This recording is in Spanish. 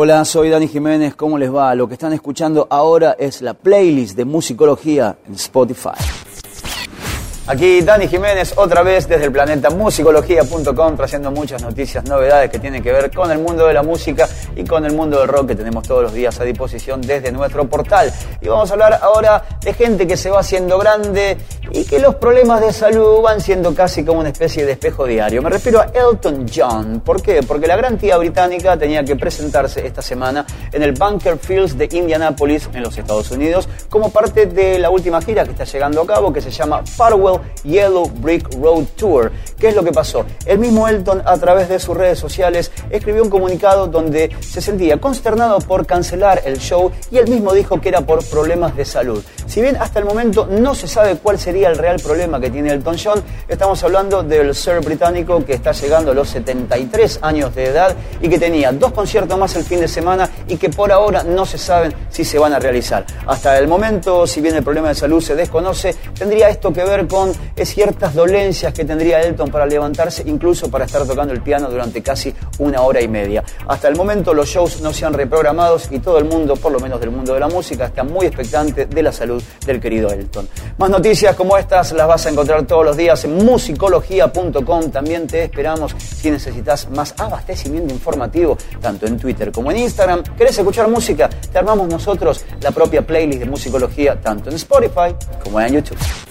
Hola, soy Dani Jiménez, ¿cómo les va? Lo que están escuchando ahora es la playlist de musicología en Spotify. Aquí Dani Jiménez, otra vez desde el planeta musicología.com, trayendo muchas noticias, novedades que tienen que ver con el mundo de la música y con el mundo del rock que tenemos todos los días a disposición desde nuestro portal. Y vamos a hablar ahora de gente que se va haciendo grande que los problemas de salud van siendo casi como una especie de espejo diario. Me refiero a Elton John. ¿Por qué? Porque la gran tía británica tenía que presentarse esta semana en el Bunker Fields de Indianapolis, en los Estados Unidos, como parte de la última gira que está llegando a cabo, que se llama Farewell Yellow Brick Road Tour. ¿Qué es lo que pasó? El mismo Elton, a través de sus redes sociales, escribió un comunicado donde se sentía consternado por cancelar el show y él mismo dijo que era por problemas de salud. Si bien hasta el momento no se sabe cuál sería el real problema que tiene Elton John, estamos hablando del ser británico que está llegando a los 73 años de edad y que tenía dos conciertos más el fin de semana y que por ahora no se saben si se van a realizar. Hasta el momento, si bien el problema de salud se desconoce, tendría esto que ver con es ciertas dolencias que tendría Elton para levantarse, incluso para estar tocando el piano durante casi una hora y media. Hasta el momento los shows no se han reprogramados y todo el mundo, por lo menos del mundo de la música, está muy expectante de la salud del querido Elton. Más noticias como las vas a encontrar todos los días en musicología.com. También te esperamos si necesitas más abastecimiento informativo, tanto en Twitter como en Instagram. ¿Querés escuchar música? Te armamos nosotros la propia playlist de musicología, tanto en Spotify como en YouTube.